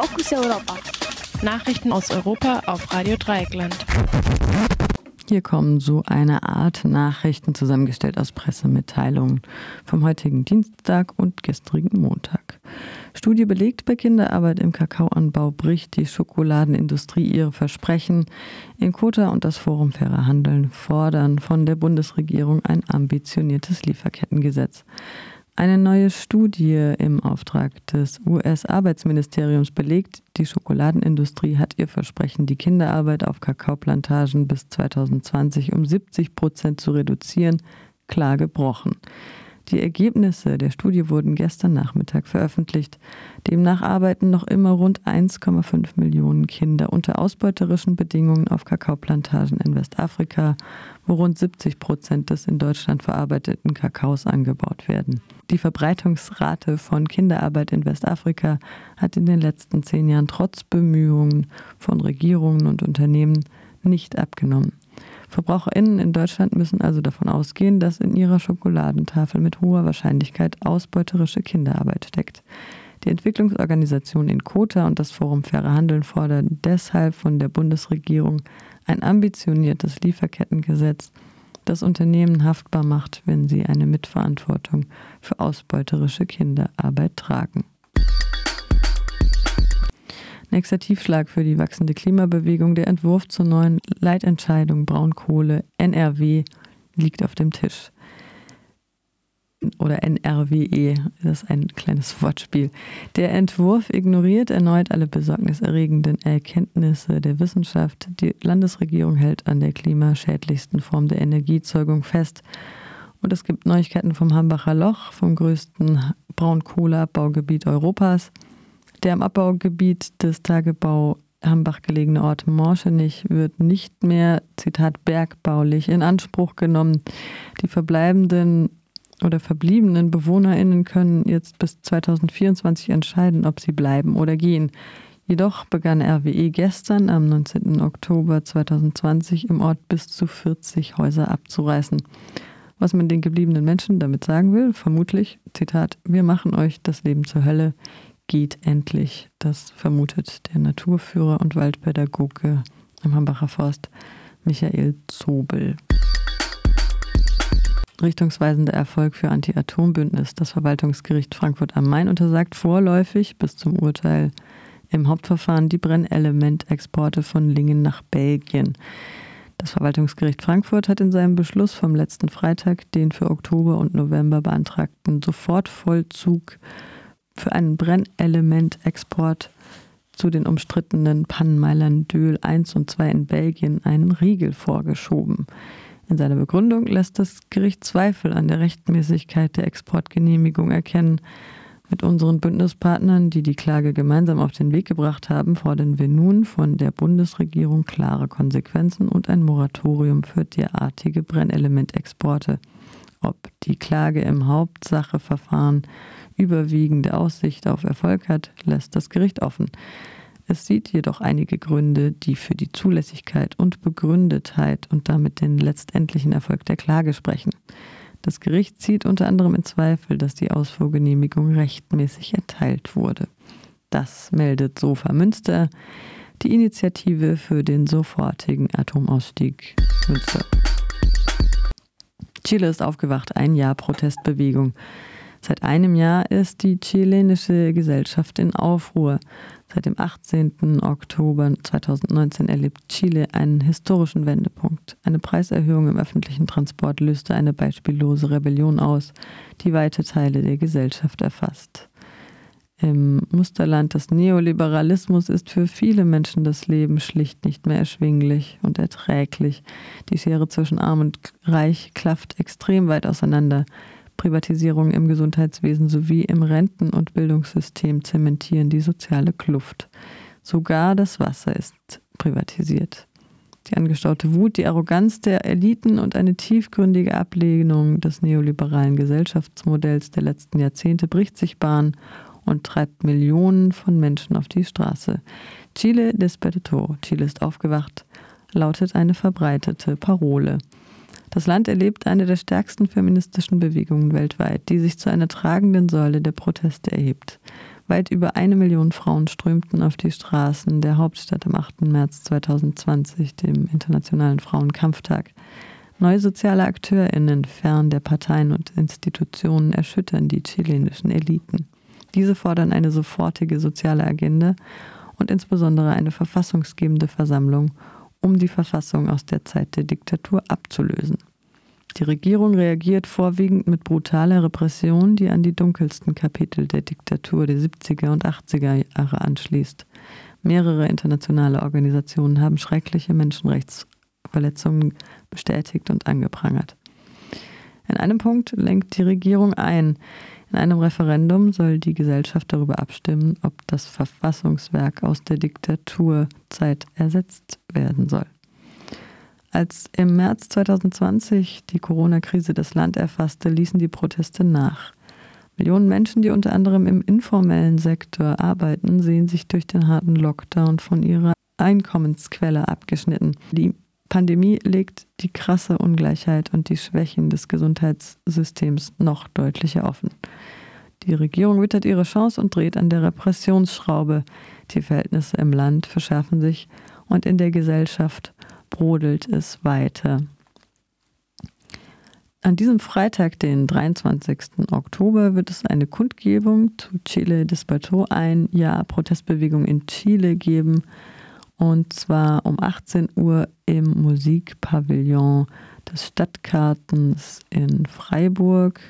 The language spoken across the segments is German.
Fokus Europa. Nachrichten aus Europa auf Radio Dreieckland. Hier kommen so eine Art Nachrichten zusammengestellt aus Pressemitteilungen vom heutigen Dienstag und gestrigen Montag. Studie belegt, bei Kinderarbeit im Kakaoanbau bricht die Schokoladenindustrie ihre Versprechen. In Kota und das Forum Fairer Handeln fordern von der Bundesregierung ein ambitioniertes Lieferkettengesetz. Eine neue Studie im Auftrag des US-Arbeitsministeriums belegt, die Schokoladenindustrie hat ihr Versprechen, die Kinderarbeit auf Kakaoplantagen bis 2020 um 70 Prozent zu reduzieren, klar gebrochen. Die Ergebnisse der Studie wurden gestern Nachmittag veröffentlicht. Demnach arbeiten noch immer rund 1,5 Millionen Kinder unter ausbeuterischen Bedingungen auf Kakaoplantagen in Westafrika, wo rund 70 Prozent des in Deutschland verarbeiteten Kakaos angebaut werden. Die Verbreitungsrate von Kinderarbeit in Westafrika hat in den letzten zehn Jahren trotz Bemühungen von Regierungen und Unternehmen nicht abgenommen. VerbraucherInnen in Deutschland müssen also davon ausgehen, dass in ihrer Schokoladentafel mit hoher Wahrscheinlichkeit ausbeuterische Kinderarbeit steckt. Die Entwicklungsorganisation in Kota und das Forum Faire Handeln fordern deshalb von der Bundesregierung ein ambitioniertes Lieferkettengesetz, das Unternehmen haftbar macht, wenn sie eine Mitverantwortung für ausbeuterische Kinderarbeit tragen. Nächster Tiefschlag für die wachsende Klimabewegung. Der Entwurf zur neuen Leitentscheidung Braunkohle NRW liegt auf dem Tisch. Oder NRWE, das ist ein kleines Wortspiel. Der Entwurf ignoriert erneut alle besorgniserregenden Erkenntnisse der Wissenschaft. Die Landesregierung hält an der klimaschädlichsten Form der Energiezeugung fest. Und es gibt Neuigkeiten vom Hambacher Loch, vom größten Braunkohleabbaugebiet Europas. Der im Abbaugebiet des Tagebau Hambach gelegene Ort Morschenich wird nicht mehr, Zitat, bergbaulich in Anspruch genommen. Die verbleibenden oder verbliebenen BewohnerInnen können jetzt bis 2024 entscheiden, ob sie bleiben oder gehen. Jedoch begann RWE gestern am 19. Oktober 2020 im Ort bis zu 40 Häuser abzureißen. Was man den gebliebenen Menschen damit sagen will, vermutlich, Zitat, wir machen euch das Leben zur Hölle, geht endlich. Das vermutet der Naturführer und Waldpädagoge im Hambacher Forst Michael Zobel. Richtungsweisender Erfolg für Anti-Atom-Bündnis. Das Verwaltungsgericht Frankfurt am Main untersagt vorläufig bis zum Urteil im Hauptverfahren die Brennelementexporte von Lingen nach Belgien. Das Verwaltungsgericht Frankfurt hat in seinem Beschluss vom letzten Freitag den für Oktober und November beantragten Sofortvollzug für einen Brennelementexport zu den umstrittenen Pannenmeilern Döhl 1 und 2 in Belgien einen Riegel vorgeschoben. In seiner Begründung lässt das Gericht Zweifel an der Rechtmäßigkeit der Exportgenehmigung erkennen. Mit unseren Bündnispartnern, die die Klage gemeinsam auf den Weg gebracht haben, fordern wir nun von der Bundesregierung klare Konsequenzen und ein Moratorium für derartige Brennelementexporte. Ob die Klage im Hauptsacheverfahren überwiegende Aussicht auf Erfolg hat, lässt das Gericht offen. Es sieht jedoch einige Gründe, die für die Zulässigkeit und Begründetheit und damit den letztendlichen Erfolg der Klage sprechen. Das Gericht zieht unter anderem in Zweifel, dass die Ausfuhrgenehmigung rechtmäßig erteilt wurde. Das meldet Sofa Münster, die Initiative für den sofortigen Atomausstieg Münster. Chile ist aufgewacht, ein Jahr Protestbewegung. Seit einem Jahr ist die chilenische Gesellschaft in Aufruhr. Seit dem 18. Oktober 2019 erlebt Chile einen historischen Wendepunkt. Eine Preiserhöhung im öffentlichen Transport löste eine beispiellose Rebellion aus, die weite Teile der Gesellschaft erfasst. Im Musterland des Neoliberalismus ist für viele Menschen das Leben schlicht nicht mehr erschwinglich und erträglich. Die Schere zwischen Arm und Reich klafft extrem weit auseinander. Privatisierungen im Gesundheitswesen sowie im Renten- und Bildungssystem zementieren die soziale Kluft. Sogar das Wasser ist privatisiert. Die angestaute Wut, die Arroganz der Eliten und eine tiefgründige Ablehnung des neoliberalen Gesellschaftsmodells der letzten Jahrzehnte bricht sich Bahn und treibt Millionen von Menschen auf die Straße. Chile despertó, Chile ist aufgewacht, lautet eine verbreitete Parole. Das Land erlebt eine der stärksten feministischen Bewegungen weltweit, die sich zu einer tragenden Säule der Proteste erhebt. Weit über eine Million Frauen strömten auf die Straßen der Hauptstadt am 8. März 2020, dem Internationalen Frauenkampftag. Neue soziale AkteurInnen fern der Parteien und Institutionen erschüttern die chilenischen Eliten. Diese fordern eine sofortige soziale Agenda und insbesondere eine verfassungsgebende Versammlung, um die Verfassung aus der Zeit der Diktatur abzulösen. Die Regierung reagiert vorwiegend mit brutaler Repression, die an die dunkelsten Kapitel der Diktatur der 70er und 80er Jahre anschließt. Mehrere internationale Organisationen haben schreckliche Menschenrechtsverletzungen bestätigt und angeprangert. In einem Punkt lenkt die Regierung ein. In einem Referendum soll die Gesellschaft darüber abstimmen, ob das Verfassungswerk aus der Diktaturzeit ersetzt werden soll. Als im März 2020 die Corona-Krise das Land erfasste, ließen die Proteste nach. Millionen Menschen, die unter anderem im informellen Sektor arbeiten, sehen sich durch den harten Lockdown von ihrer Einkommensquelle abgeschnitten. Die Pandemie legt die krasse Ungleichheit und die Schwächen des Gesundheitssystems noch deutlicher offen. Die Regierung wittert ihre Chance und dreht an der Repressionsschraube. Die Verhältnisse im Land verschärfen sich und in der Gesellschaft brodelt es weiter. An diesem Freitag, den 23. Oktober, wird es eine Kundgebung zu Chile Desperto, ein Jahr Protestbewegung in Chile geben. Und zwar um 18 Uhr im Musikpavillon des Stadtkartens in Freiburg.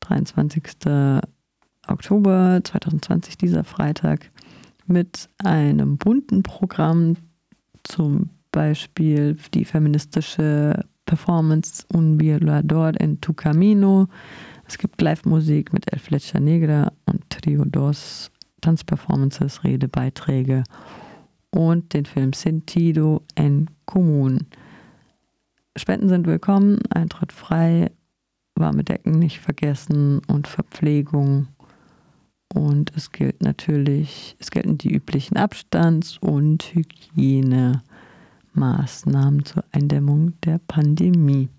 23. Oktober 2020, dieser Freitag, mit einem bunten Programm zum Beispiel die feministische Performance Un Violador en tu Camino. Es gibt Live-Musik mit El Flecha Negra und Trio Dos, Tanzperformances, Redebeiträge und den Film Sentido en Común. Spenden sind willkommen, Eintritt frei, warme Decken nicht vergessen und Verpflegung. Und es gilt natürlich, es gelten die üblichen Abstands- und Hygienemaßnahmen zur Eindämmung der Pandemie.